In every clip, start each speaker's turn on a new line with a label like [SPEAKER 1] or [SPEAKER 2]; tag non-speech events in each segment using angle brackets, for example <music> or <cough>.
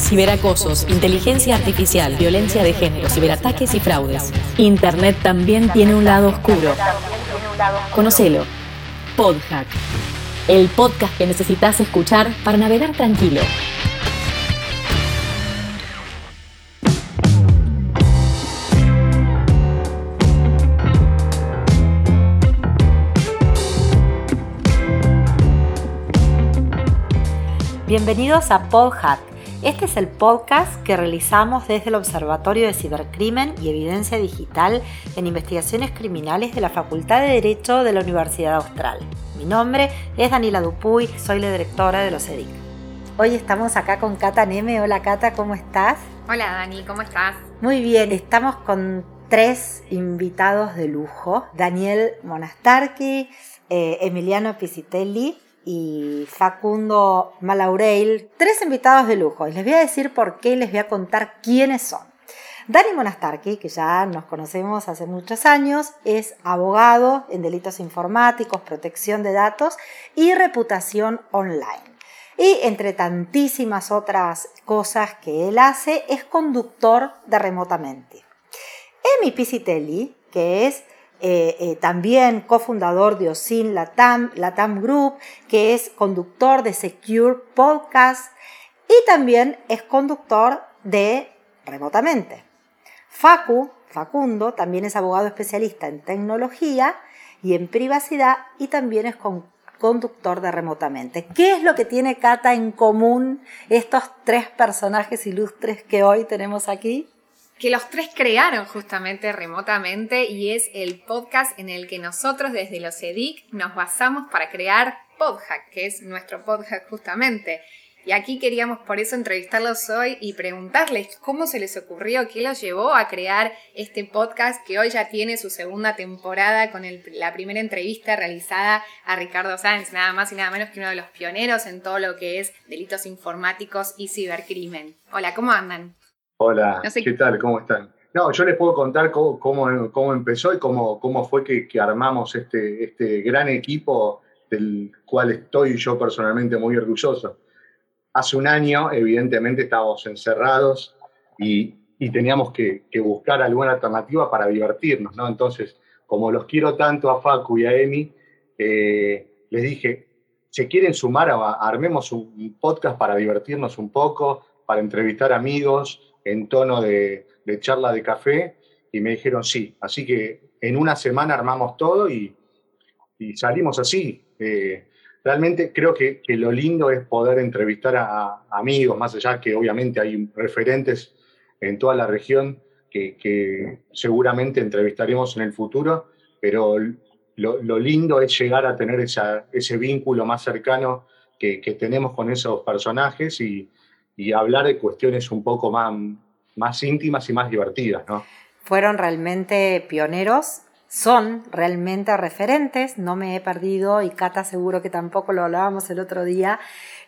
[SPEAKER 1] ciberacosos, inteligencia artificial, violencia de género, ciberataques y fraudes. Internet también tiene un lado oscuro. Conocelo. Podhack. El podcast que necesitas escuchar para navegar tranquilo.
[SPEAKER 2] Bienvenidos a PodHack. Este es el podcast que realizamos desde el Observatorio de Cibercrimen y Evidencia Digital en Investigaciones Criminales de la Facultad de Derecho de la Universidad Austral. Mi nombre es Daniela Dupuy, soy la directora de los EDIC. Hoy estamos acá con Cata Neme. Hola Cata, ¿cómo estás?
[SPEAKER 3] Hola Dani, ¿cómo estás?
[SPEAKER 2] Muy bien, estamos con tres invitados de lujo. Daniel Monastarki, eh, Emiliano Pisitelli y Facundo Malaureil, tres invitados de lujo. Y les voy a decir por qué y les voy a contar quiénes son. Dani Monastarki, que ya nos conocemos hace muchos años, es abogado en delitos informáticos, protección de datos y reputación online. Y entre tantísimas otras cosas que él hace, es conductor de remotamente. Emi Pisitelli, que es eh, eh, también cofundador de OSIN Latam, Group, que es conductor de Secure Podcast y también es conductor de Remotamente. Facu, Facundo, también es abogado especialista en tecnología y en privacidad y también es conductor de Remotamente. ¿Qué es lo que tiene Cata en común estos tres personajes ilustres que hoy tenemos aquí?
[SPEAKER 3] Que los tres crearon justamente remotamente y es el podcast en el que nosotros desde los EDIC nos basamos para crear Podhack, que es nuestro podcast justamente. Y aquí queríamos por eso entrevistarlos hoy y preguntarles cómo se les ocurrió, qué los llevó a crear este podcast que hoy ya tiene su segunda temporada con la primera entrevista realizada a Ricardo Sáenz, nada más y nada menos que uno de los pioneros en todo lo que es delitos informáticos y cibercrimen. Hola, ¿cómo andan?
[SPEAKER 4] Hola, ¿qué tal? ¿Cómo están? No, yo les puedo contar cómo, cómo, empezó y cómo, cómo fue que, armamos este, este gran equipo del cual estoy yo personalmente muy orgulloso. Hace un año, evidentemente, estábamos encerrados y, teníamos que, buscar alguna alternativa para divertirnos, ¿no? Entonces, como los quiero tanto a Facu y a Emi, eh, les dije, ¿se quieren sumar? A, armemos un podcast para divertirnos un poco, para entrevistar amigos, en tono de, charla de café y me dijeron sí. Así que en una semana armamos todo y, salimos así. Eh, realmente creo que, lo lindo es poder entrevistar a, amigos, más allá que obviamente hay referentes en toda la región que, seguramente entrevistaremos en el futuro, pero lo, lindo es llegar a tener ese vínculo más cercano que tenemos con esos personajes y, y hablar de cuestiones un poco más, más íntimas y más divertidas, ¿no?
[SPEAKER 2] Fueron realmente pioneros, son realmente referentes, no me he perdido y Cata seguro que tampoco lo hablábamos el otro día,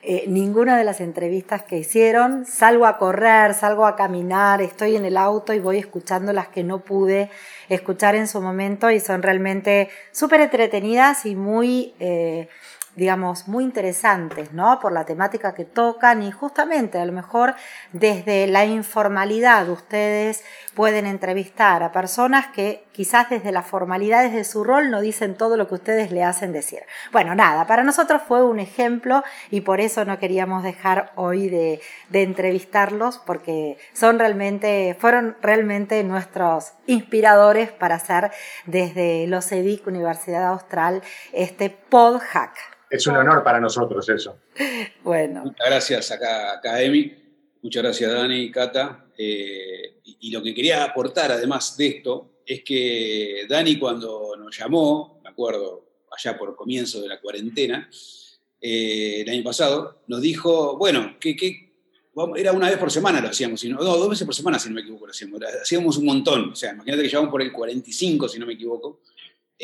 [SPEAKER 2] eh, ninguna de las entrevistas que hicieron, salgo a correr, salgo a caminar, estoy en el auto y voy escuchando las que no pude escuchar en su momento y son realmente súper entretenidas y muy... Eh, digamos, muy interesantes, ¿no? Por la temática que tocan y justamente a lo mejor desde la informalidad ustedes pueden entrevistar a personas que quizás desde la formalidad, desde su rol, no dicen todo lo que ustedes le hacen decir. Bueno, nada, para nosotros fue un ejemplo y por eso no queríamos dejar hoy de, entrevistarlos porque son realmente, fueron realmente nuestros inspiradores para hacer desde los EDIC Universidad Austral este PodHack.
[SPEAKER 4] Es un honor para nosotros eso. <laughs>
[SPEAKER 2] Bueno.
[SPEAKER 5] Muchas gracias acá, a Emi. Muchas gracias Dani, Cata. Eh, y, lo que quería aportar además de esto es que Dani cuando nos llamó, me acuerdo allá por comienzo de la cuarentena, eh, el año pasado, nos dijo, bueno, que, era una vez por semana lo hacíamos, no, dos veces por semana si no me equivoco lo hacíamos, hacíamos un montón, o sea, imagínate que llevamos por el 45 si no me equivoco,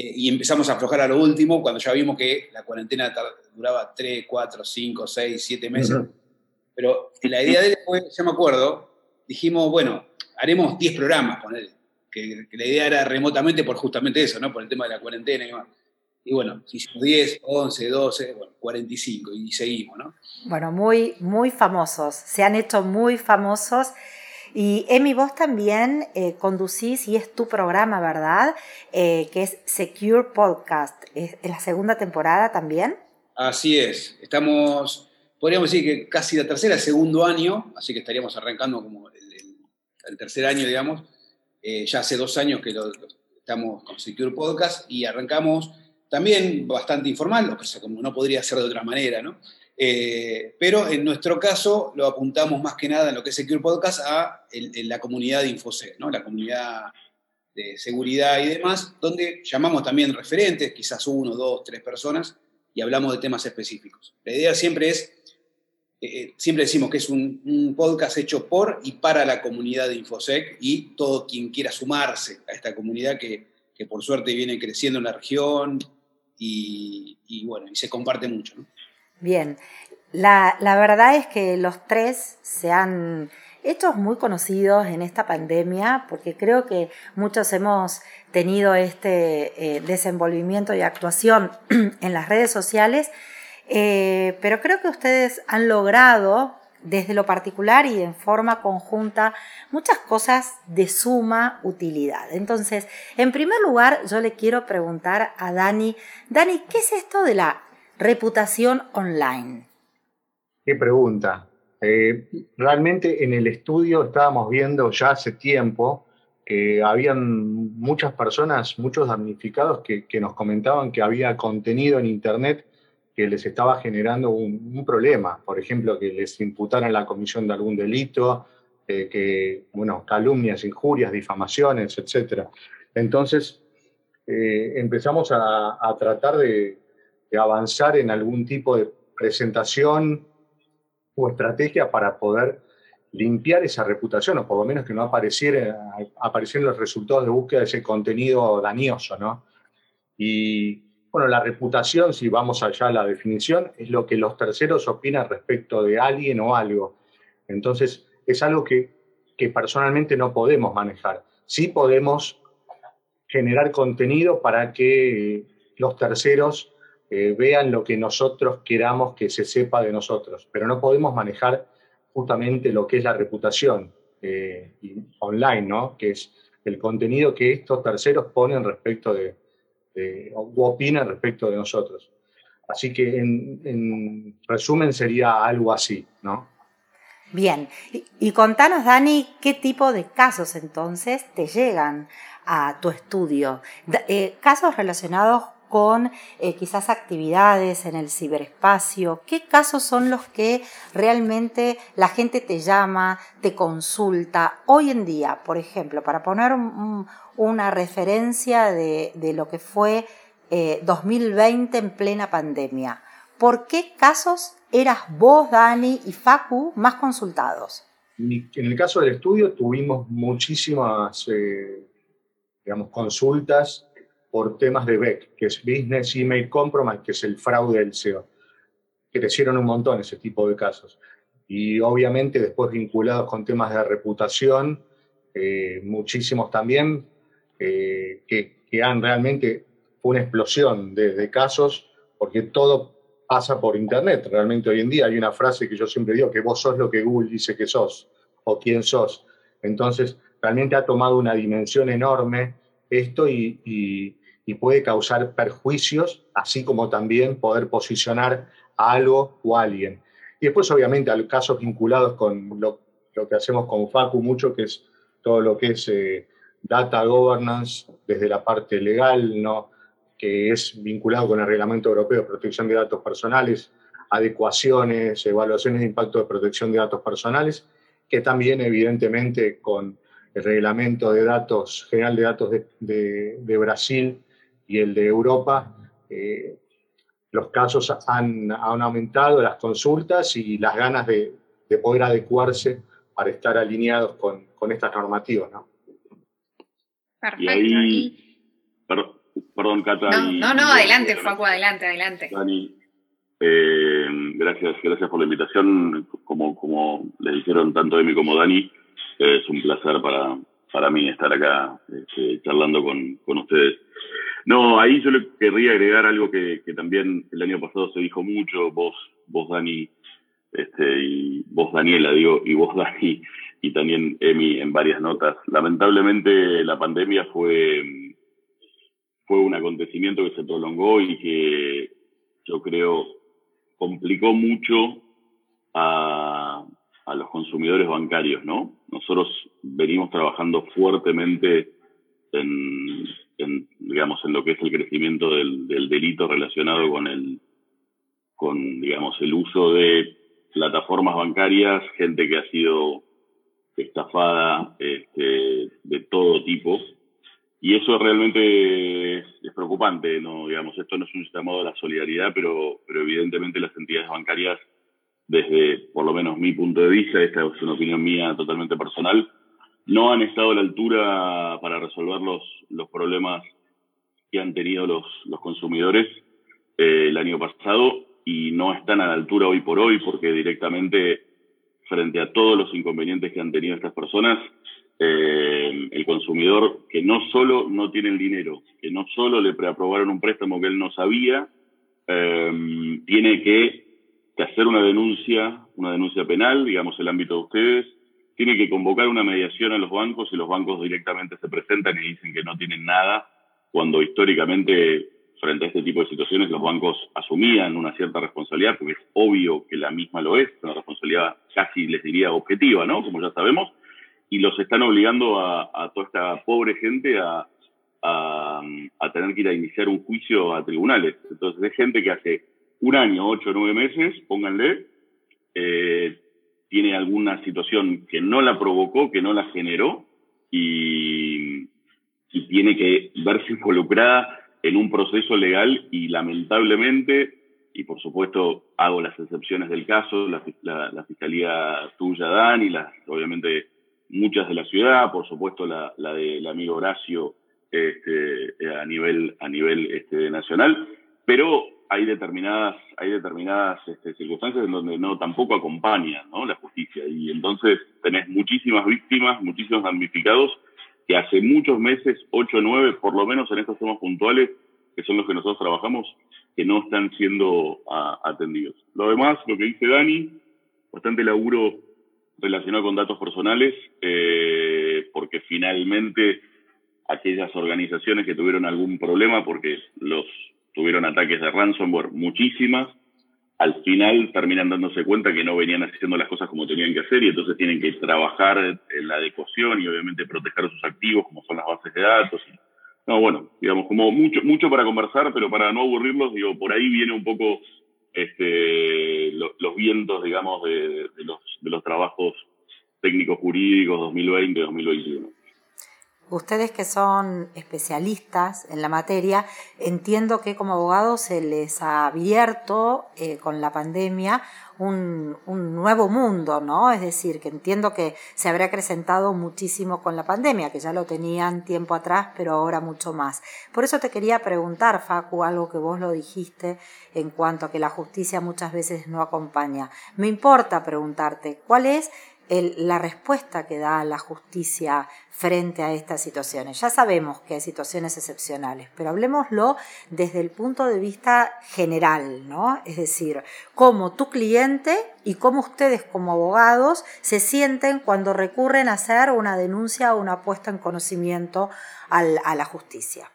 [SPEAKER 5] eh, y empezamos a aflojar a lo último cuando ya vimos que la cuarentena duraba 3, 4, 5, 6, 7 meses. Pero la idea de él fue, ya me acuerdo, dijimos, bueno, haremos 10 programas con él, que, la idea era remotamente por justamente eso, ¿no? Por el tema de la cuarentena y demás. Y bueno, hicimos 10, 11, 12, bueno, 45 y seguimos, ¿no?
[SPEAKER 2] Bueno, muy, muy famosos, se han hecho muy famosos. Y Emi, vos también eh, conducís y es tu programa, ¿verdad? Eh, que es Secure Podcast. ¿Es, la segunda temporada también?
[SPEAKER 5] Así es. Estamos, podríamos decir que casi la tercera, segundo año, así que estaríamos arrancando como el, tercer año, digamos. Eh, ya hace dos años que lo, estamos con Secure Podcast y arrancamos también bastante informal, como no podría ser de otra manera, ¿no? Eh, pero en nuestro caso lo apuntamos más que nada en lo que es Secure Podcast a la comunidad de InfoSec, la comunidad de seguridad y demás, donde llamamos también referentes, quizás uno, dos, tres personas, y hablamos de temas específicos. La idea siempre es, eh, eh, siempre decimos que es un, podcast hecho por y para la comunidad de InfoSec y todo quien quiera sumarse a esta comunidad que por suerte viene creciendo en la región, y, bueno, y se comparte mucho.
[SPEAKER 2] Bien, la, verdad es que los tres se han hecho muy conocidos en esta pandemia porque creo que muchos hemos tenido este eh, desenvolvimiento y actuación <clears throat> en las redes sociales, eh, pero creo que ustedes han logrado desde lo particular y en forma conjunta muchas cosas de suma utilidad. Entonces, en primer lugar, yo le quiero preguntar a Dani, Dani, ¿qué es esto de la reputación online?
[SPEAKER 4] Qué pregunta. Eh, realmente en el estudio estábamos viendo ya hace tiempo que habían muchas personas, muchos damnificados que nos comentaban que había contenido en Internet que les estaba generando un, problema, por ejemplo, que les imputaran la comisión de algún delito, eh, que, bueno, calumnias, injurias, difamaciones, etc. Entonces, eh, empezamos a, tratar de, avanzar en algún tipo de presentación o estrategia para poder limpiar esa reputación, o por lo menos que no apareciera, aparecieran los resultados de búsqueda de ese contenido dañoso, ¿no? Y bueno, la reputación, si vamos allá a la definición, es lo que los terceros opinan respecto de alguien o algo. Entonces, es algo que, personalmente no podemos manejar. Sí podemos generar contenido para que los terceros eh, vean lo que nosotros queramos que se sepa de nosotros, pero no podemos manejar justamente lo que es la reputación eh, online, ¿no? que es el contenido que estos terceros ponen respecto de, este, o opina respecto de nosotros. Así que en, resumen sería algo así, ¿no?
[SPEAKER 2] Bien, y, contanos, Dani, qué tipo de casos entonces te llegan a tu estudio. Eh, casos relacionados con eh, quizás actividades en el ciberespacio? ¿Qué casos son los que realmente la gente te llama, te consulta? Hoy en día, por ejemplo, para poner una referencia de, lo que fue 2020 eh, en plena pandemia, ¿por qué casos eras vos, Dani y Facu más consultados?
[SPEAKER 4] En el caso del estudio tuvimos muchísimas, eh, digamos, consultas por temas de BEC, que es Business Email Compromise, que es el fraude del SEO. Crecieron un montón ese tipo de casos. Y obviamente después vinculados con temas de reputación, eh, muchísimos también, eh, que, que, han realmente una explosión de, de, casos, porque todo pasa por Internet. Realmente hoy en día hay una frase que yo siempre digo, que vos sos lo que Google dice que sos, o quién sos. Entonces, realmente ha tomado una dimensión enorme esto y, puede causar perjuicios, así como también poder posicionar a algo o a alguien. Y después, obviamente, hay casos vinculados con lo, que hacemos con Facu mucho, que es todo lo que es eh, data governance desde la parte legal, ¿no? que es vinculado con el Reglamento Europeo de Protección de Datos Personales, adecuaciones, evaluaciones de impacto de protección de datos personales, que también evidentemente con el reglamento de datos, general de datos de, Brasil y el de Europa, eh, los casos han, aumentado, las consultas y las ganas de, poder adecuarse para estar alineados con, estas normativas. ¿no?
[SPEAKER 3] Perfecto. Y ahí,
[SPEAKER 5] perdón, Cata.
[SPEAKER 3] No, no, adelante, Facu, adelante, adelante.
[SPEAKER 6] Dani, eh, gracias, gracias por la invitación. Como, como le dijeron tanto Emi como Dani, es un placer para, para mí estar acá este, charlando con, con ustedes. No, ahí yo le querría agregar algo que, también el año pasado se dijo mucho, vos, vos Dani, este, y vos Daniela, digo, y vos <laughs> Dani, y también Emi en varias notas. Lamentablemente la pandemia fue, fue un acontecimiento que se prolongó y que yo creo complicó mucho a, a los consumidores bancarios, ¿no? Nosotros venimos trabajando fuertemente en, digamos, en lo que es el crecimiento del, delito relacionado con el, con, digamos, el uso de plataformas bancarias, gente que ha sido estafada este, de todo tipo. Y eso realmente es, preocupante, ¿no? Digamos, esto no es un llamado a la solidaridad, pero, pero evidentemente las entidades bancarias desde por lo menos mi punto de vista, esta es una opinión mía totalmente personal, no han estado a la altura para resolver los, los problemas que han tenido los, los consumidores eh, el año pasado y no están a la altura hoy por hoy porque directamente frente a todos los inconvenientes que han tenido estas personas, eh, el consumidor que no solo no tiene el dinero, que no solo le preaprobaron un préstamo que él no sabía, eh, tiene que que hacer una denuncia, una denuncia penal, digamos, el ámbito de ustedes, tiene que convocar una mediación a los bancos y los bancos directamente se presentan y dicen que no tienen nada, cuando históricamente frente a este tipo de situaciones los bancos asumían una cierta responsabilidad, porque es obvio que la misma lo es, una responsabilidad casi les diría objetiva, ¿no? Como ya sabemos, y los están obligando a, toda esta pobre gente a, a, tener que ir a iniciar un juicio a tribunales. Entonces es gente que hace un año, ocho nueve meses, pónganle, eh, tiene alguna situación que no la provocó, que no la generó y, tiene que verse involucrada en un proceso legal y lamentablemente, y por supuesto hago las excepciones del caso, la, la, fiscalía tuya, Dan, y las, obviamente muchas de la ciudad, por supuesto la, la del amigo Horacio este, a nivel, a nivel este, nacional, pero hay determinadas, hay determinadas este, circunstancias en donde no tampoco acompaña la justicia. Y entonces tenés muchísimas víctimas, muchísimos damnificados que hace muchos meses, ocho o nueve, por lo menos en estos temas puntuales, que son los que nosotros trabajamos, que no están siendo atendidos. Lo demás, lo que dice Dani, bastante laburo relacionado con datos personales, eh, porque finalmente aquellas organizaciones que tuvieron algún problema, porque los tuvieron ataques de ransomware, muchísimas, al final terminan dándose cuenta que no venían haciendo las cosas como tenían que hacer y entonces tienen que trabajar en la adecuación y obviamente proteger sus activos como son las bases de datos. No, bueno, digamos, como mucho, mucho para conversar, pero para no aburrirlos, digo, por ahí viene un poco este, los vientos, digamos, de, los, de los trabajos técnicos jurídicos 2020-2021.
[SPEAKER 2] Ustedes que son especialistas en la materia, entiendo que como abogados se les ha abierto eh, con la pandemia un, un, nuevo mundo, ¿no? Es decir, que entiendo que se habrá acrecentado muchísimo con la pandemia, que ya lo tenían tiempo atrás, pero ahora mucho más. Por eso te quería preguntar, Facu, algo que vos lo dijiste en cuanto a que la justicia muchas veces no acompaña. Me importa preguntarte, ¿cuál es la respuesta que da la justicia frente a estas situaciones. Ya sabemos que hay situaciones excepcionales, pero hablemoslo desde el punto de vista general, ¿no? Es decir, cómo tu cliente y cómo ustedes como abogados se sienten cuando recurren a hacer una denuncia o una puesta en conocimiento a la justicia.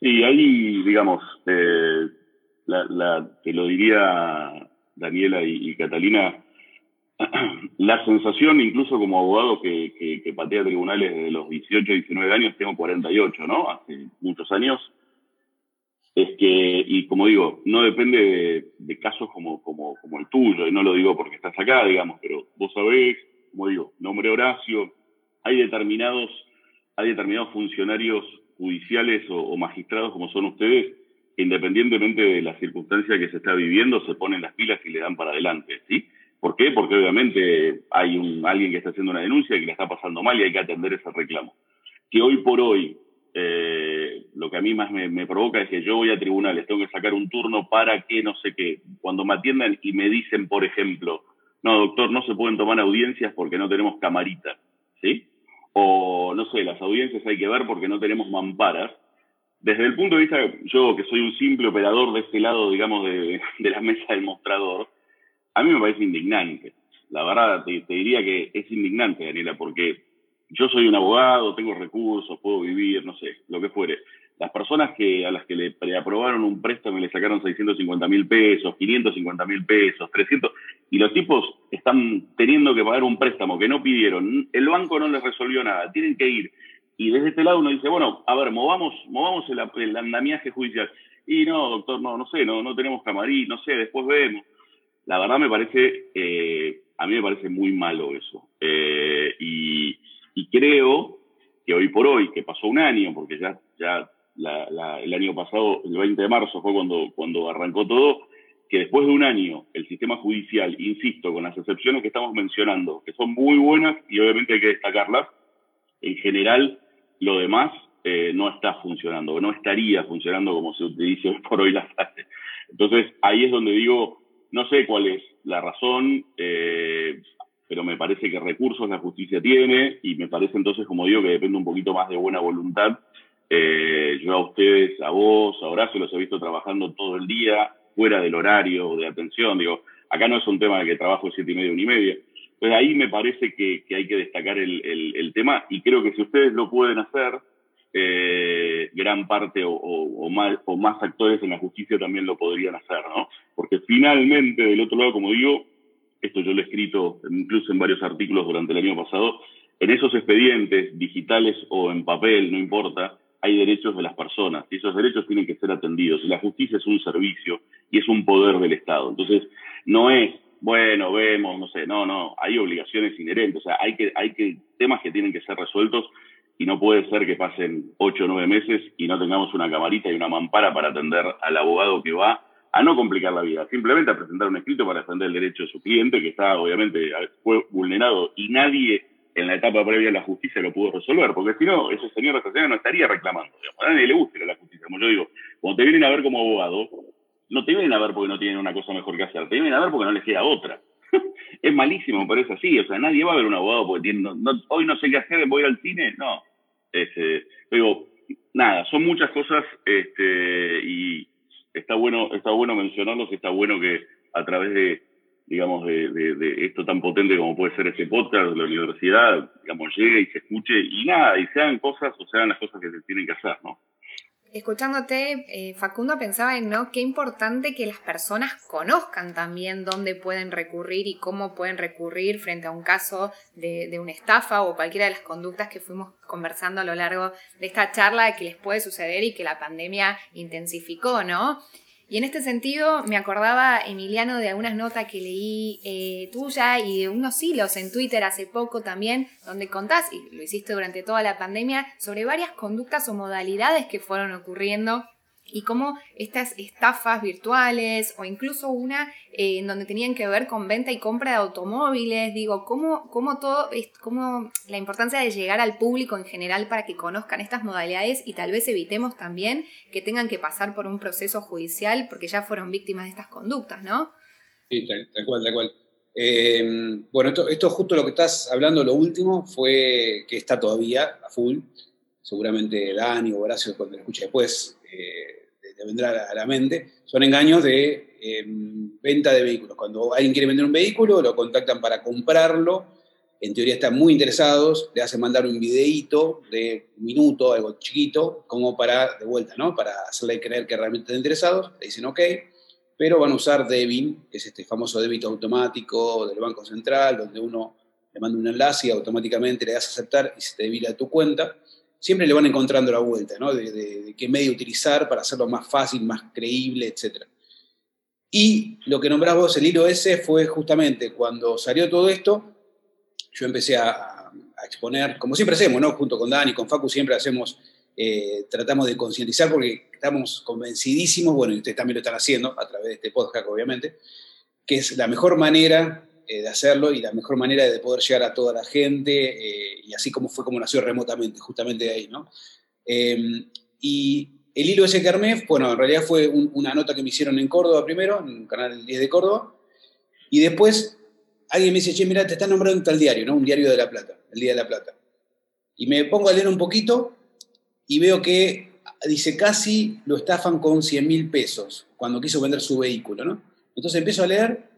[SPEAKER 6] Sí, ahí, digamos, eh, te lo diría Daniela y Catalina, <clears throat> la sensación, incluso como abogado que, que, patea tribunales desde los 18, 19 años, tengo 48, ¿no? Hace muchos años, es que, y como digo, no depende de, casos como, como, como, el tuyo, y no lo digo porque estás acá, digamos, pero vos sabés, como digo, nombre Horacio, hay determinados, hay determinados funcionarios judiciales o, o magistrados como son ustedes, que independientemente de la circunstancia que se está viviendo, se ponen las pilas y le dan para adelante, ¿sí? ¿Por qué? Porque obviamente hay un, alguien que está haciendo una denuncia y que le está pasando mal y hay que atender ese reclamo. Que hoy por hoy, eh, lo que a mí más me, provoca es que yo voy a tribunales, tengo que sacar un turno para que no sé qué. Cuando me atiendan y me dicen, por ejemplo, no, doctor, no se pueden tomar audiencias porque no tenemos camarita, ¿sí? O, no sé, las audiencias hay que ver porque no tenemos mamparas. desde el punto de vista, yo que soy un simple operador de este lado, digamos, de, la mesa del mostrador, a mí me parece indignante. La verdad, te, diría que es indignante, Daniela, porque yo soy un abogado, tengo recursos, puedo vivir, no sé, lo que fuere. Las personas que, a las que le preaprobaron un préstamo y le sacaron 650 mil pesos, 550 mil pesos, 300, y los tipos están teniendo que pagar un préstamo que no pidieron, el banco no les resolvió nada, tienen que ir y desde este lado uno dice, bueno, a ver, movamos, movamos el, andamiaje judicial. Y no, doctor, no, no sé, no, no tenemos camarín, no sé, después vemos. La verdad me parece, eh, a mí me parece muy malo eso. Eh, y, creo que hoy por hoy, que pasó un año, porque ya, ya el año pasado, el 20 de marzo fue cuando, cuando arrancó todo, que después de un año el sistema judicial, insisto, con las excepciones que estamos mencionando, que son muy buenas y obviamente hay que destacarlas, en general lo demás eh, no está funcionando, no estaría funcionando como se utiliza por hoy la frase. Entonces, ahí es donde digo, no sé cuál es la razón, eh, pero me parece que recursos la justicia tiene y me parece entonces, como digo, que depende un poquito más de buena voluntad. Eh, yo a ustedes, a vos, a Horacio, los he visto trabajando todo el día, fuera del horario de atención. Digo, acá no es un tema de que trabajo de siete y media, una y media pues ahí me parece que, hay que destacar el, tema y creo que si ustedes lo pueden hacer, eh, gran parte o, más, o más actores en la justicia también lo podrían hacer, ¿no? Porque finalmente, del otro lado, como digo, esto yo lo he escrito incluso en varios artículos durante el año pasado, en esos expedientes, digitales o en papel, no importa, hay derechos de las personas y esos derechos tienen que ser atendidos. La justicia es un servicio y es un poder del Estado. Entonces, no es bueno, vemos, no sé, no, no, hay obligaciones inherentes, o sea, hay que, hay que, temas que tienen que ser resueltos y no puede ser que pasen ocho o nueve meses y no tengamos una camarita y una mampara para atender al abogado que va a no complicar la vida, simplemente a presentar un escrito para defender el derecho de su cliente que está, obviamente, fue vulnerado y nadie en la etapa previa a la justicia lo pudo resolver, porque si no, ese señor señora no estaría reclamando, digamos, a nadie le gusta la justicia, como yo digo, cuando te vienen a ver como abogado, no te vienen a ver porque no tienen una cosa mejor que hacer, te vienen a ver porque no les queda otra. <laughs> es malísimo, pero es así. O sea, nadie va a ver un abogado porque tiene, hoy no sé qué hacer, voy al cine. No. Este, digo, nada, son muchas cosas este, y está bueno, está bueno mencionarlos, está bueno que a través de, digamos, de, esto tan potente como puede ser este podcast de la universidad, digamos, llegue y se escuche y nada, y sean cosas o sean las cosas que se tienen que hacer, ¿no?
[SPEAKER 3] Escuchándote, eh, Facundo pensaba en ¿no? qué importante que las personas conozcan también dónde pueden recurrir y cómo pueden recurrir frente a un caso de, de, una estafa o cualquiera de las conductas que fuimos conversando a lo largo de esta charla que les puede suceder y que la pandemia intensificó, ¿no? Y en este sentido me acordaba, Emiliano, de algunas notas que leí eh, tuya y de unos hilos en Twitter hace poco también, donde contás, y lo hiciste durante toda la pandemia, sobre varias conductas o modalidades que fueron ocurriendo y cómo estas estafas virtuales o incluso una eh, en donde tenían que ver con venta y compra de automóviles, digo, cómo, cómo todo, cómo la importancia de llegar al público en general para que conozcan estas modalidades y tal vez evitemos también que tengan que pasar por un proceso judicial porque ya fueron víctimas de estas conductas, ¿no?
[SPEAKER 5] Sí, tal, cual, tal cual. Eh, bueno, esto, esto justo lo que estás hablando, lo último, fue que está todavía a full. Seguramente Dani o Horacio, cuando lo escuche después, eh, vendrá a la mente, son engaños de em, venta de vehículos. Cuando alguien quiere vender un vehículo, lo contactan para comprarlo, en teoría están muy interesados, le hacen mandar un videíto de un minuto, algo chiquito, como para, de vuelta, ¿no? Para hacerle creer que realmente están interesados, le dicen ok, pero van a usar Debin, que es este famoso débito automático del Banco Central, donde uno le manda un enlace y automáticamente le das a aceptar y se te debila tu cuenta siempre le van encontrando la vuelta, ¿no? De, qué medio utilizar para hacerlo más fácil, más creíble, etc. Y lo que nombrás vos, el hilo ese, fue justamente cuando salió todo esto, yo empecé a, exponer, como siempre hacemos, ¿no? Junto con Dani, con Facu, siempre hacemos, eh, tratamos de concientizar porque estamos convencidísimos, bueno, y ustedes también lo están haciendo a través de este podcast, obviamente, que es la mejor manera eh, de hacerlo y la mejor manera de poder llegar a toda la gente, eh, y así como fue como nació remotamente, justamente de ahí, ¿no? Em, y el hilo ese que armé, bueno, en realidad fue una nota que me hicieron en Córdoba primero, en el canal 10 de Córdoba, y después alguien me dice, che, mira, te está nombrando un tal diario, ¿no? Un diario de La Plata, el Día de la Plata. Y me pongo a leer un poquito y veo que dice, casi lo estafan con 100 mil pesos cuando quiso vender su vehículo, ¿no? Entonces empiezo a leer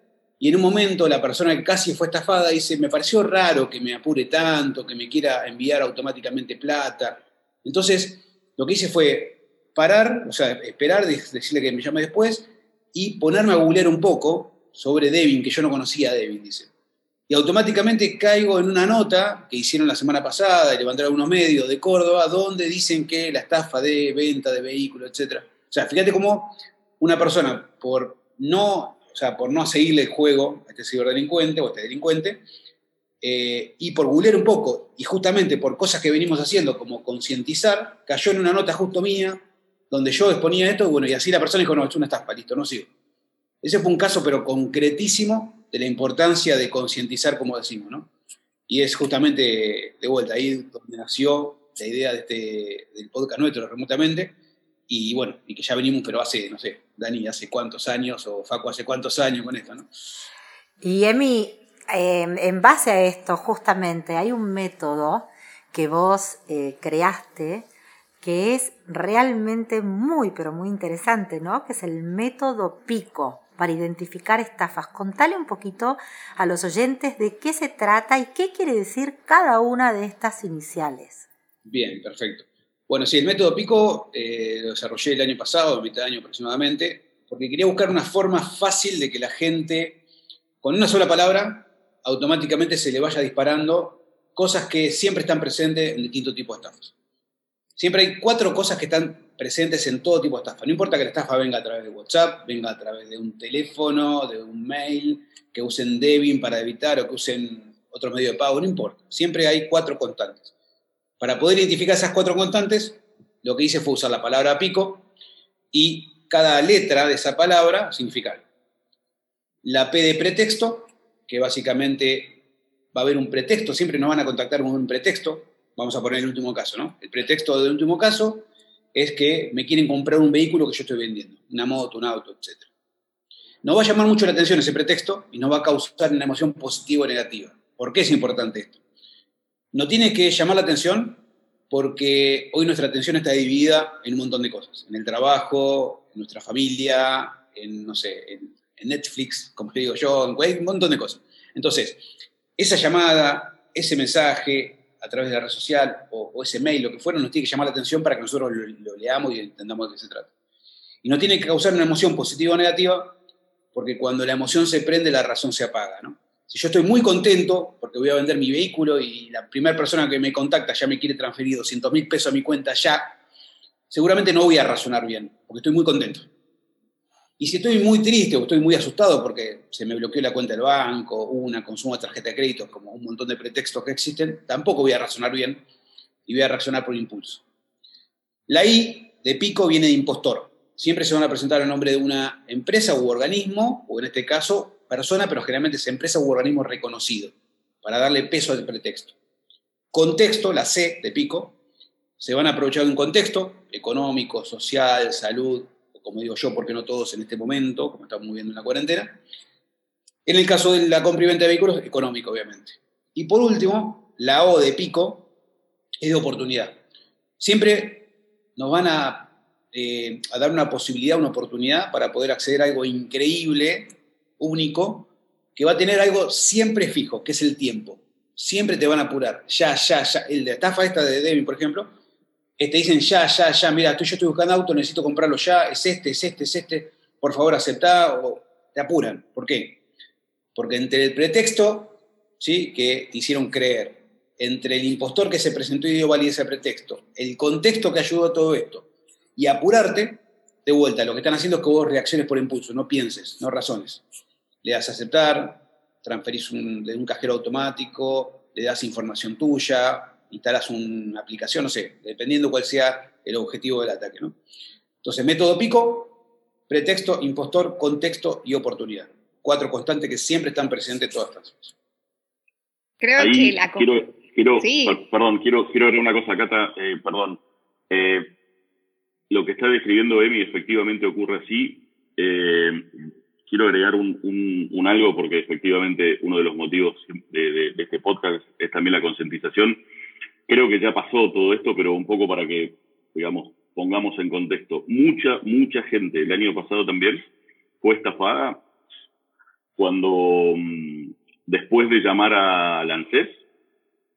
[SPEAKER 5] y en un momento la persona que casi fue estafada dice, me pareció raro que me apure tanto, que me quiera enviar automáticamente plata. Entonces, lo que hice fue parar, o sea, esperar, decirle que me llame después y ponerme a googlear un poco sobre Devin, que yo no conocía a Devin, dice. Y automáticamente caigo en una nota que hicieron la semana pasada y levantaron unos medios de Córdoba donde dicen que la estafa de venta de vehículos, etc. O sea, fíjate cómo una persona por no, o sea, por no seguirle el juego a este ciberdelincuente o a este delincuente, eh, y por googlear un poco, y justamente por cosas que venimos haciendo, como concientizar, cayó en una nota justo mía, donde yo exponía esto, bueno, y así la persona dijo, no, es una estafa, listo, no sigo. Ese fue un caso, pero concretísimo, de la importancia de concientizar, como decimos, ¿no? Y es justamente, de vuelta, ahí donde nació la idea de este, del podcast nuestro, remotamente, y bueno, y que ya venimos, pero hace, no sé, Dani, hace cuántos años, o Facu hace cuántos años con esto, ¿no?
[SPEAKER 2] Y Emi, em, en base a esto, justamente, hay un método que vos eh, creaste que es realmente muy, pero muy interesante, ¿no? Que es el método PICO para identificar estafas. Contale un poquito a los oyentes de qué se trata y qué quiere decir cada una de estas iniciales.
[SPEAKER 5] Bien, perfecto. Bueno, sí, el método PICO eh, lo desarrollé el año pasado, mitad de año aproximadamente, porque quería buscar una forma fácil de que la gente, con una sola palabra, automáticamente se le vaya disparando cosas que siempre están presentes en distintos tipos de estafas. Siempre hay cuatro cosas que están presentes en todo tipo de estafa. No importa que la estafa venga a través de WhatsApp, venga a través de un teléfono, de un mail, que usen Devin para evitar o que usen otro medio de pago, no importa. Siempre hay cuatro constantes. Para poder identificar esas cuatro constantes, lo que hice fue usar la palabra pico y cada letra de esa palabra significa La P de pretexto, que básicamente va a haber un pretexto, siempre nos van a contactar con un pretexto, Vamos a poner el último caso, ¿no? El pretexto del último caso es que me quieren comprar un vehículo que yo estoy vendiendo, una moto, un auto, etc. No va a llamar mucho la atención ese pretexto y no va a causar una emoción positiva o negativa. ¿Por qué es importante esto? No tiene que llamar la atención porque hoy nuestra atención está dividida en un montón de cosas. En el trabajo, en nuestra familia, en, no sé, en, Netflix, como digo yo, en un montón de cosas. Entonces, esa llamada, ese mensaje, a través de la red social o, ese mail, lo que fuera, nos tiene que llamar la atención para que nosotros lo, leamos y entendamos de qué se trata. Y no tiene que causar una emoción positiva o negativa, porque cuando la emoción se prende, la razón se apaga. ¿no? Si yo estoy muy contento porque voy a vender mi vehículo y la primera persona que me contacta ya me quiere transferir 200 mil pesos a mi cuenta ya, seguramente no voy a razonar bien, porque estoy muy contento. Y si estoy muy triste o estoy muy asustado porque se me bloqueó la cuenta del banco, una consumo de tarjeta de crédito, como un montón de pretextos que existen, tampoco voy a razonar bien y voy a reaccionar por impulso. La I de pico viene de impostor. Siempre se van a presentar el nombre de una empresa u organismo, o en este caso persona, pero generalmente es empresa u organismo reconocido, para darle peso al pretexto. Contexto, la C de pico, se van a aprovechar de un contexto económico, social, salud, como digo yo, porque no todos en este momento, como estamos viendo en la cuarentena. En el caso de la compra y venta de vehículos, económico, obviamente. Y por último, la O de pico es de oportunidad. Siempre nos van a, eh, a dar una posibilidad, una oportunidad para poder acceder a algo increíble, único, que va a tener algo siempre fijo, que es el tiempo. Siempre te van a apurar. Ya, ya, ya. El de estafa esta de Devin, por ejemplo, te dicen ya, ya, ya, mira, yo estoy buscando auto, necesito comprarlo ya, es este, es este, es este, por favor aceptá o te apuran. ¿Por qué? Porque entre el pretexto ¿sí? que te hicieron creer, entre el impostor que se presentó y dio validez ese pretexto, el contexto que ayudó a todo esto, y apurarte, de vuelta, lo que están haciendo es que vos reacciones por impulso, no pienses, no razones. Le das a aceptar, transferís de un cajero automático, le das información tuya, instalas una aplicación, no sé, dependiendo cuál sea el objetivo del ataque. ¿no? Entonces, método pico, pretexto, impostor, contexto y oportunidad. Cuatro constantes que siempre están presentes en todas estas cosas.
[SPEAKER 6] Creo que la... Quiero, quiero Perdón, quiero, quiero ver una cosa, Cata, eh, perdón. Eh, lo que está describiendo Emi efectivamente ocurre así. Eh, quiero agregar un, algo porque efectivamente uno de los motivos de, este podcast es también la concientización creo que ya pasó todo esto, pero un poco para que, digamos, pongamos en contexto, mucha, mucha gente el año pasado también fue estafada cuando mm, después de llamar a ANSES,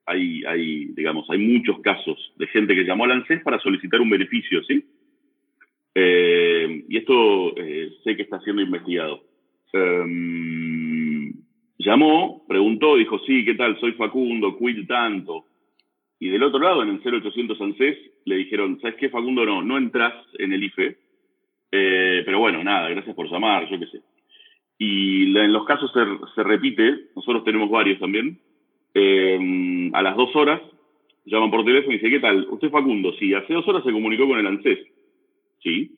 [SPEAKER 6] hay, hay, digamos, hay muchos casos de gente que llamó a ANSES para solicitar un beneficio, ¿sí? Eh, y esto eh, sé que está siendo investigado. Em, llamó, preguntó, dijo, sí, ¿qué tal? Soy Facundo, Quill tanto. Y del otro lado, en el 0800 ANSES, le dijeron, ¿sabes qué, Facundo? No, no entras en el IFE. Eh, pero bueno, nada, gracias por llamar, yo qué sé. Y en los casos se, repite, nosotros tenemos varios también. Eh, a las dos horas llaman por teléfono y dice, ¿qué tal? ¿Usted Facundo? Sí, hace dos horas se comunicó con el ANSES. Sí.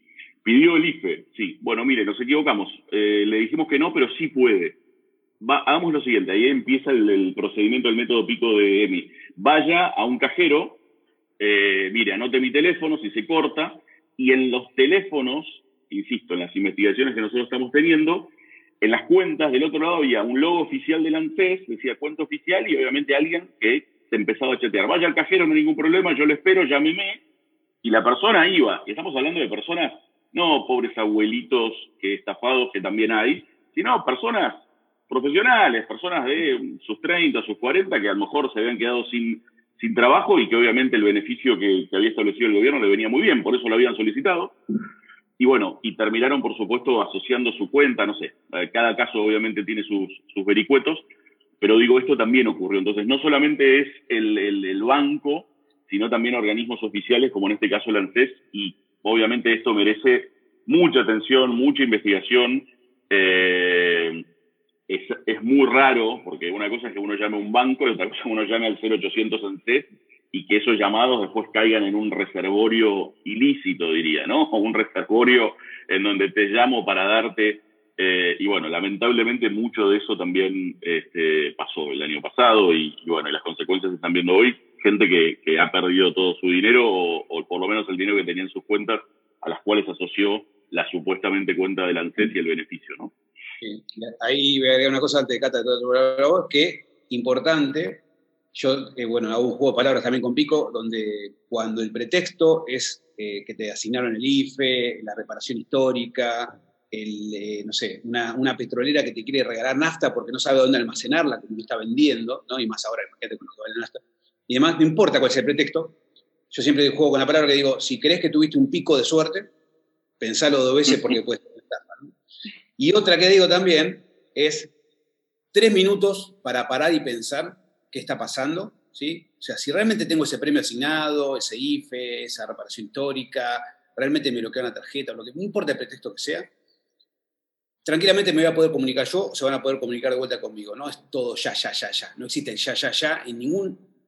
[SPEAKER 6] ¿Pidió el IFE? Sí. Bueno, mire, nos equivocamos. Eh, le dijimos que no, pero sí puede. hagamos lo siguiente, ahí empieza el, procedimiento, el método pico de EMI. Vaya a un cajero, eh, mire, anote mi teléfono, si se corta, y en los teléfonos, insisto, en las investigaciones que nosotros estamos teniendo, en las cuentas del otro lado había un logo oficial del ANSES, decía cuenta oficial, y obviamente alguien que se empezaba a chatear. Vaya al cajero, no hay ningún problema, yo lo espero, llámeme. Y la persona iba, y estamos hablando de personas, no pobres abuelitos que estafados que también hay, sino personas profesionales, personas de sus 30, sus 40, que a lo mejor se habían quedado sin, sin trabajo y que obviamente el beneficio que, había establecido el gobierno le venía muy bien, por eso lo habían solicitado. Y bueno, y terminaron, por supuesto, asociando su cuenta, no sé, eh, cada caso obviamente tiene sus, sus vericuetos, pero digo, esto también ocurrió. Entonces, no solamente es el, el, banco, sino también organismos oficiales, como en este caso el ANSES, y obviamente esto merece mucha atención, mucha investigación. Eh, es, es, muy raro, porque una cosa es que uno llame a un banco y otra cosa es que uno llame al 0800 ANSES y que esos llamados después caigan en un reservorio ilícito, diría, ¿no? O <laughs> un reservorio en donde te llamo para darte... Eh, y bueno, lamentablemente mucho de eso también este, pasó el año pasado y, bueno, las consecuencias se están viendo hoy. Gente que, ha perdido todo su dinero o, por lo menos el dinero que tenía en sus cuentas a las cuales asoció la supuestamente cuenta del ANSES y el beneficio, ¿no?
[SPEAKER 5] Ahí voy a agregar una cosa antes de Cata, que importante, yo, eh, bueno, hago un juego de palabras también con Pico, donde cuando el pretexto es eh, que te asignaron el IFE, la reparación histórica, el, eh, no sé, una, una, petrolera que te quiere regalar nafta porque no sabe dónde almacenarla, como está vendiendo, ¿no? Y más ahora, imagínate con lo que vale nafta. Y además, no importa cuál sea el pretexto, yo siempre juego con la palabra que digo, si crees que tuviste un pico de suerte, pensalo dos veces porque puedes ¿no? Y otra que digo también es tres minutos para parar y pensar qué está pasando, ¿sí? O sea, si realmente tengo ese premio asignado, ese IFE, esa reparación histórica, realmente me bloquean la tarjeta, lo que no importa el pretexto que sea, tranquilamente me voy a poder comunicar yo o se van a poder comunicar de vuelta conmigo. No es todo ya, ya, ya, ya. No existe el ya, ya, ya en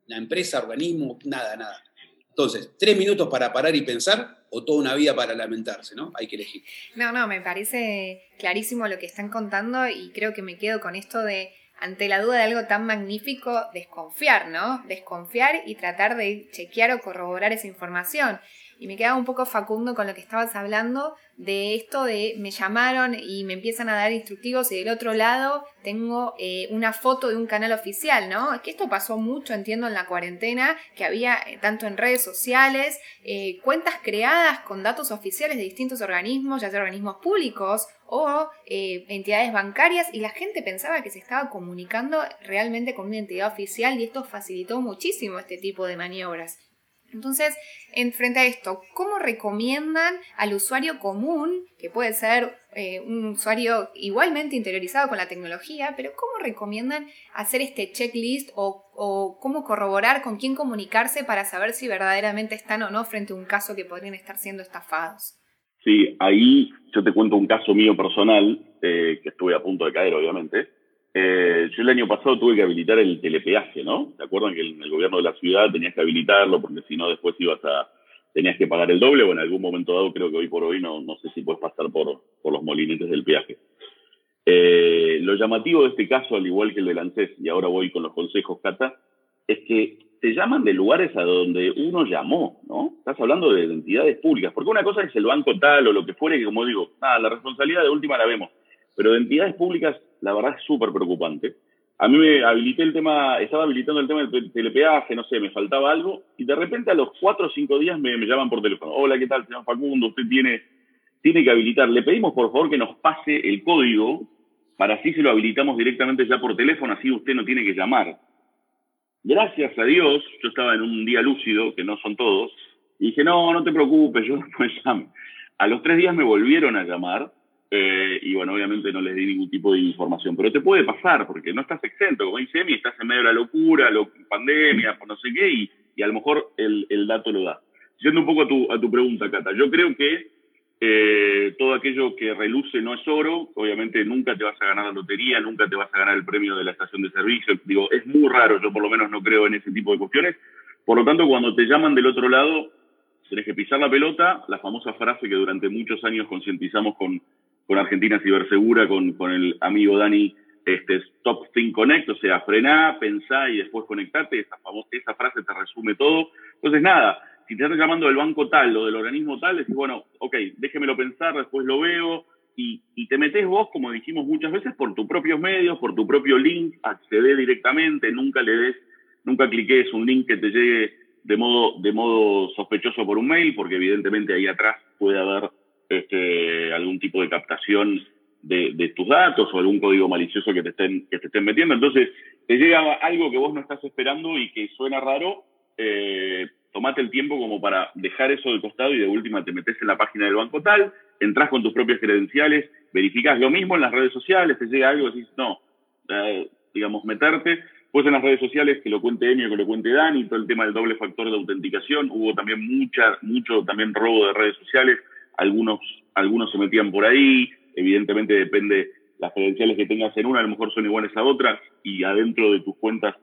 [SPEAKER 5] ninguna empresa, organismo, nada, nada. Entonces, tres minutos para parar y pensar o toda una vida para lamentarse, ¿no? Hay que elegir.
[SPEAKER 3] No, no, me parece clarísimo lo que están contando y creo que me quedo con esto de ante la duda de algo tan magnífico, desconfiar, ¿no? Desconfiar y tratar de chequear o corroborar esa información. Y me quedaba un poco facundo con lo que estabas hablando de esto de me llamaron y me empiezan a dar instructivos y del otro lado tengo eh, una foto de un canal oficial, ¿no? Es que esto pasó mucho, entiendo, en la cuarentena, que había eh, tanto en redes sociales, eh, cuentas creadas con datos oficiales de distintos organismos, ya sea organismos públicos o entidades bancarias, y la gente pensaba que se estaba comunicando realmente con una entidad oficial y esto facilitó muchísimo este tipo de maniobras. Entonces, en frente a esto, ¿cómo recomiendan al usuario común, que puede ser eh, un usuario igualmente interiorizado con la tecnología, pero cómo recomiendan hacer este checklist o, cómo corroborar con quién comunicarse para saber si verdaderamente están o no frente a un caso que podrían estar siendo estafados?
[SPEAKER 6] Sí, ahí yo te cuento un caso mío personal, eh, que estuve a punto de caer, obviamente eh, yo el año pasado tuve que habilitar el telepeaje, ¿no? ¿Se acuerdan que el, el gobierno de la ciudad tenías que habilitarlo porque si no después ibas a tenías que pagar el doble o en algún momento dado creo que hoy por hoy no, no sé si puedes pasar por, por los molinetes del peaje. Eh, lo llamativo de este caso, al igual que el del ANSES, y ahora voy con los consejos, Cata, es que te llaman de lugares a donde uno llamó, ¿no? Estás hablando de entidades públicas, porque una cosa es el banco tal o lo que fuere, que como digo, nada, la responsabilidad de última la vemos, pero de entidades públicas la verdad es súper preocupante. a mí me habilité el tema, estaba habilitando el tema del telepeaje, no sé, me faltaba algo, y de repente a los cuatro o cinco días me, llaman por teléfono. Hola, ¿qué tal, señor Facundo? Usted tiene, tiene que habilitar. Le pedimos, por favor, que nos pase el código para así se lo habilitamos directamente ya por teléfono, así usted no tiene que llamar. Gracias a Dios, yo estaba en un día lúcido, que no son todos, y dije, no, no te preocupes, yo después llamo. A los tres días me volvieron a llamar eh, y bueno, obviamente no les di ningún tipo de información, pero te puede pasar porque no estás exento, como dice Emi, estás en medio de la locura, lo, pandemia, no sé qué, y, y a lo mejor el, el, dato lo da. Yendo un poco a tu, a tu pregunta, Cata, yo creo que eh, todo aquello que reluce no es oro, obviamente nunca te vas a ganar la lotería, nunca te vas a ganar el premio de la estación de servicio, digo, es muy raro, yo por lo menos no creo en ese tipo de cuestiones, por lo tanto cuando te llaman del otro lado, tenés que pisar la pelota, la famosa frase que durante muchos años concientizamos con con Argentina Cibersegura, con, con el amigo Dani, este, Stop, Think, Connect, o sea, frená, pensá y después conectate, esa, esa frase te resume todo. Entonces, nada, si te estás llamando del banco tal o del organismo tal, decís, bueno, ok, déjemelo pensar, después lo veo, y, y, te metes vos, como dijimos muchas veces, por tus propios medios, por tu propio link, accede directamente, nunca le des, nunca cliques un link que te llegue de modo, de modo sospechoso por un mail, porque evidentemente ahí atrás puede haber este, algún tipo de captación de, tus datos o algún código malicioso que te, estén, que te estén metiendo. Entonces, te llega algo que vos no estás esperando y que suena raro, eh, tomate el tiempo como para dejar eso de costado y de última te metes en la página del banco tal, entras con tus propias credenciales, verificas lo mismo en las redes sociales, te llega algo decís, no, eh, digamos, meterte. Pues en las redes sociales, que lo cuente Enio, que lo cuente Dani, todo el tema del doble factor de autenticación, hubo también mucha, mucho también robo de redes sociales, algunos, algunos se metían por ahí, evidentemente depende las credenciales que tengas en una, a lo mejor son iguales a otras, y adentro de tus cuentas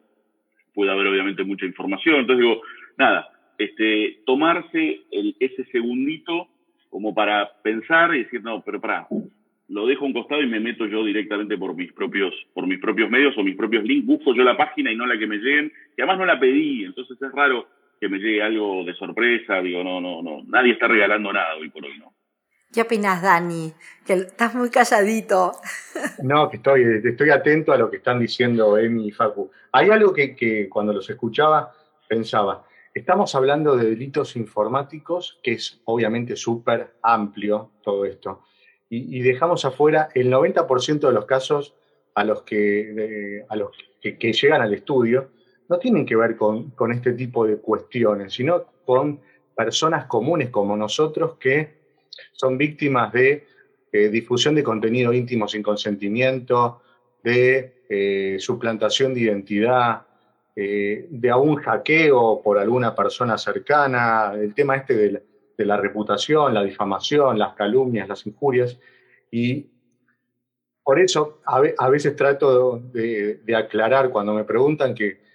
[SPEAKER 6] puede haber obviamente mucha información. Entonces digo, nada, este, tomarse ese segundito como para pensar y decir, no, pero para, lo dejo a un costado y me meto yo directamente por mis propios, por mis propios medios o mis propios links, busco yo la página y no la que me lleguen, y además no la pedí, entonces es raro que me llegue algo de sorpresa, digo, no, no, no, nadie está regalando nada hoy por hoy, ¿no?
[SPEAKER 2] ¿Qué opinas, Dani? Que estás muy calladito. <laughs>
[SPEAKER 4] No, que estoy, estoy atento a lo que están diciendo Emi y Facu. Hay algo que, que cuando los escuchaba pensaba, estamos hablando de delitos informáticos, que es obviamente súper amplio todo esto, y, dejamos afuera el 90% de los casos a los que, a los que llegan al estudio, no tienen que ver con, este tipo de cuestiones, sino con personas comunes como nosotros que son víctimas de eh, difusión de contenido íntimo sin consentimiento, de eh, suplantación de identidad, eh, de algún hackeo por alguna persona cercana, el tema este de la, reputación, la difamación, las calumnias, las injurias. Y por eso a, veces trato de aclarar cuando me preguntan que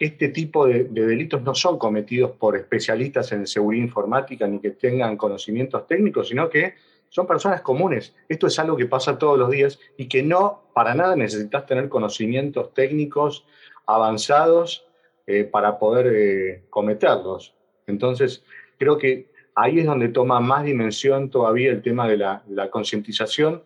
[SPEAKER 4] este tipo de, delitos no son cometidos por especialistas en seguridad informática ni que tengan conocimientos técnicos, sino que son personas comunes. Esto es algo que pasa todos los días y que no para nada necesitas tener conocimientos técnicos avanzados eh, para poder eh, cometerlos. Entonces, creo que ahí es donde toma más dimensión todavía el tema de la, concientización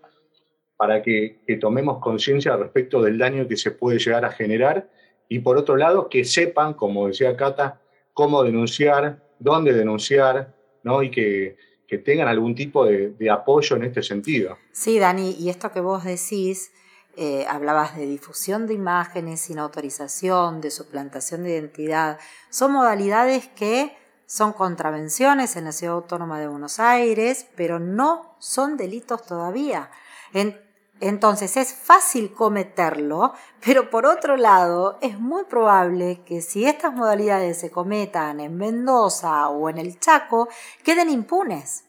[SPEAKER 4] para que, que tomemos conciencia respecto del daño que se puede llegar a generar y por otro lado que sepan, como decía Cata, cómo denunciar, dónde denunciar, ¿no? Y que, tengan algún tipo de, apoyo en este sentido.
[SPEAKER 2] Sí, Dani, y esto que vos decís, eh, hablabas de difusión de imágenes sin autorización, de suplantación de identidad, son modalidades que son contravenciones en la Ciudad Autónoma de Buenos Aires, pero no son delitos todavía. Entonces es fácil cometerlo, pero por otro lado es muy probable que si estas modalidades se cometan en Mendoza o en el Chaco, queden impunes.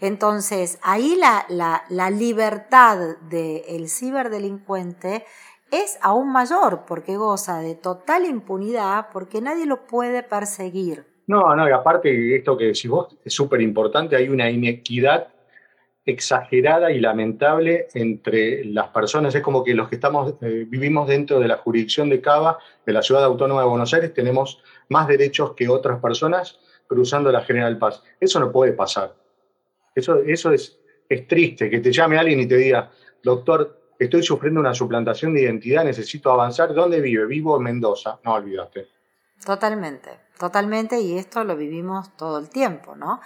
[SPEAKER 2] Entonces ahí la, la, libertad del ciberdelincuente es aún mayor porque goza de total impunidad porque nadie lo puede perseguir.
[SPEAKER 4] No, no, y aparte esto que decís vos es súper importante, hay una inequidad exagerada y lamentable entre las personas. Es como que los que estamos, eh, vivimos dentro de la jurisdicción de Cava, de la Ciudad Autónoma de Buenos Aires, tenemos más derechos que otras personas cruzando la General Paz. Eso no puede pasar. Eso, eso es, es triste, que te llame alguien y te diga, doctor, estoy sufriendo una suplantación de identidad, necesito avanzar. ¿Dónde vive? Vivo en Mendoza. No olvidaste.
[SPEAKER 2] Totalmente, totalmente, y esto lo vivimos todo el tiempo, ¿no?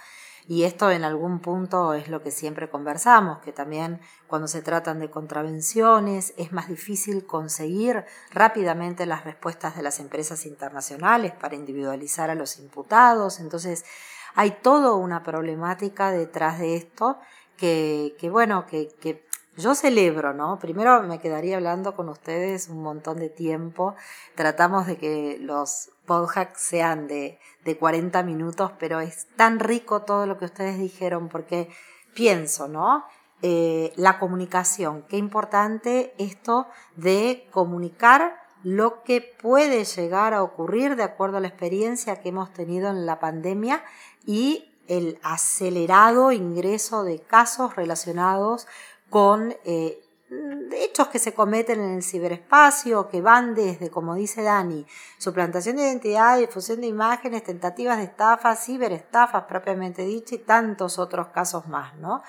[SPEAKER 2] Y esto en algún punto es lo que siempre conversamos, que también cuando se tratan de contravenciones es más difícil conseguir rápidamente las respuestas de las empresas internacionales para individualizar a los imputados. Entonces hay toda una problemática detrás de esto que, que bueno, que, que yo celebro, ¿no? Primero me quedaría hablando con ustedes un montón de tiempo. Tratamos de que los podhacks sean de, de 40 minutos, pero es tan rico todo lo que ustedes dijeron porque pienso, ¿no? Eh, la comunicación, qué importante esto de comunicar lo que puede llegar a ocurrir de acuerdo a la experiencia que hemos tenido en la pandemia y el acelerado ingreso de casos relacionados con eh, hechos que se cometen en el ciberespacio, que van desde, como dice Dani, suplantación de identidad, difusión de imágenes, tentativas de estafas, ciberestafas propiamente dicho y tantos otros casos más, ¿no?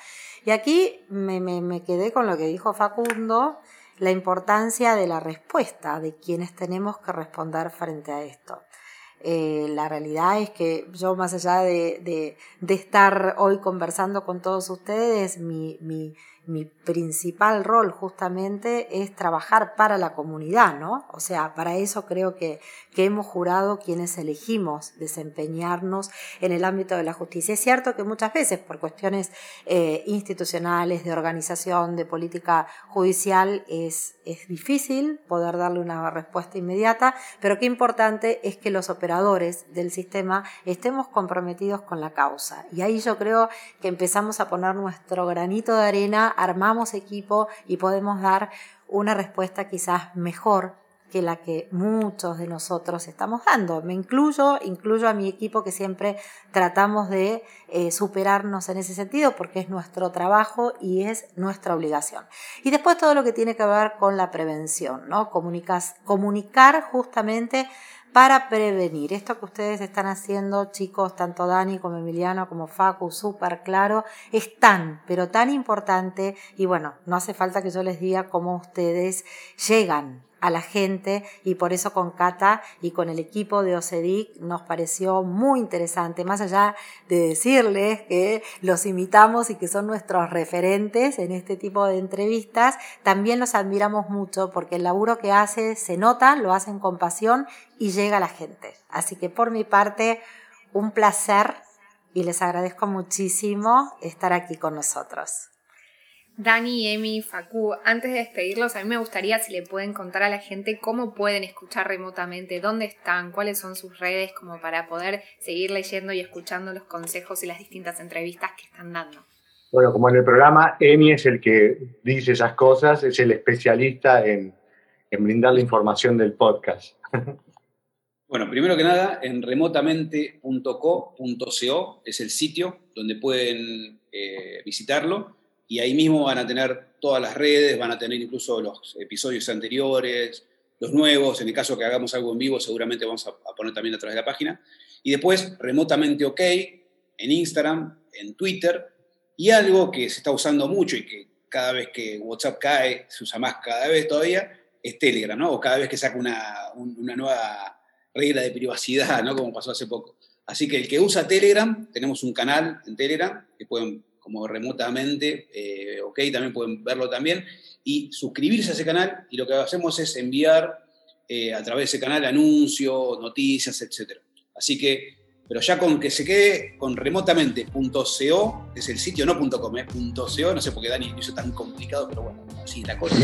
[SPEAKER 2] Y aquí me, me quedé con lo que dijo Facundo, la importancia de la respuesta de quienes tenemos que responder frente a esto. Eh, la realidad es que yo, más allá de, de, estar hoy conversando con todos ustedes, mi, mi, mi principal rol justamente es trabajar para la comunidad, ¿no? O sea, para eso creo que, que hemos jurado quienes elegimos desempeñarnos en el ámbito de la justicia. Es cierto que muchas veces por cuestiones eh, institucionales, de organización, de política judicial, es, es difícil poder darle una respuesta inmediata, pero qué importante es que los operadores del sistema estemos comprometidos con la causa. Y ahí yo creo que empezamos a poner nuestro granito de arena armamos equipo y podemos dar una respuesta quizás mejor que la que muchos de nosotros estamos dando. Me incluyo, incluyo a mi equipo que siempre tratamos de eh, superarnos en ese sentido porque es nuestro trabajo y es nuestra obligación. Y después todo lo que tiene que ver con la prevención, ¿no? comunicar justamente para prevenir. Esto que ustedes están haciendo, chicos, tanto Dani como Emiliano como Facu, súper claro, es tan, pero tan importante y bueno, no hace falta que yo les diga cómo ustedes llegan a la gente y por eso con Cata y con el equipo de OCEDIC nos pareció muy interesante, más allá de decirles que los imitamos y que son nuestros referentes en este tipo de entrevistas, también los admiramos mucho porque el laburo que hace se nota, lo hacen con pasión y llega a la gente. Así que por mi parte, un placer y les agradezco muchísimo estar aquí con nosotros.
[SPEAKER 3] Dani, Emi, Facu, antes de despedirlos, a mí me gustaría si le pueden contar a la gente cómo pueden escuchar remotamente, dónde están, cuáles son sus redes, como para poder seguir leyendo y escuchando los consejos y las distintas entrevistas que están dando.
[SPEAKER 4] Bueno, como en el programa, Emi es el que dice esas cosas, es el especialista en, en brindar la información del podcast. <laughs>
[SPEAKER 5] Bueno, primero que nada, en remotamente.co.co es el sitio donde pueden eh, visitarlo y ahí mismo van a tener todas las redes, van a tener incluso los episodios anteriores, los nuevos, en el caso que hagamos algo en vivo seguramente vamos a, poner también a través de la página. Y después, remotamente OK, en Instagram, en Twitter, y algo que se está usando mucho y que cada vez que WhatsApp cae, se usa más cada vez todavía, es Telegram. O cada vez que saca una, una nueva regla de privacidad, ¿no? Como pasó hace poco. Así que el que usa Telegram, tenemos un canal en Telegram que pueden como remotamente, eh, ok, también pueden verlo también, y suscribirse a ese canal, y lo que hacemos es enviar eh, a través de ese canal anuncios, noticias, etc. Así que, pero ya con que se quede con remotamente.co, es el sitio, no .com, eh, .co, no sé por qué Dani hizo tan complicado, pero bueno, así la cosa.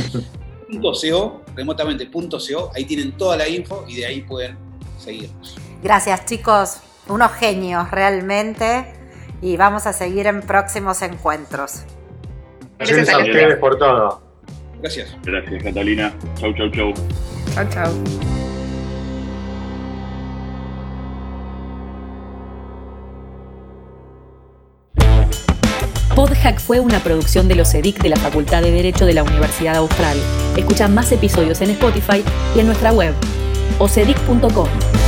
[SPEAKER 5] .co, remotamente.co, ahí tienen toda la info y de ahí pueden seguirnos.
[SPEAKER 2] Gracias chicos, unos genios realmente y vamos a seguir en próximos encuentros.
[SPEAKER 4] Gracias a ustedes por todo.
[SPEAKER 5] Gracias.
[SPEAKER 6] Gracias, Catalina. Chau, chau, chau.
[SPEAKER 3] Chau, chau.
[SPEAKER 1] Podhack fue una producción de los EDIC de la Facultad de Derecho de la Universidad Austral. Escucha más episodios en Spotify y en nuestra web, ocedic.com.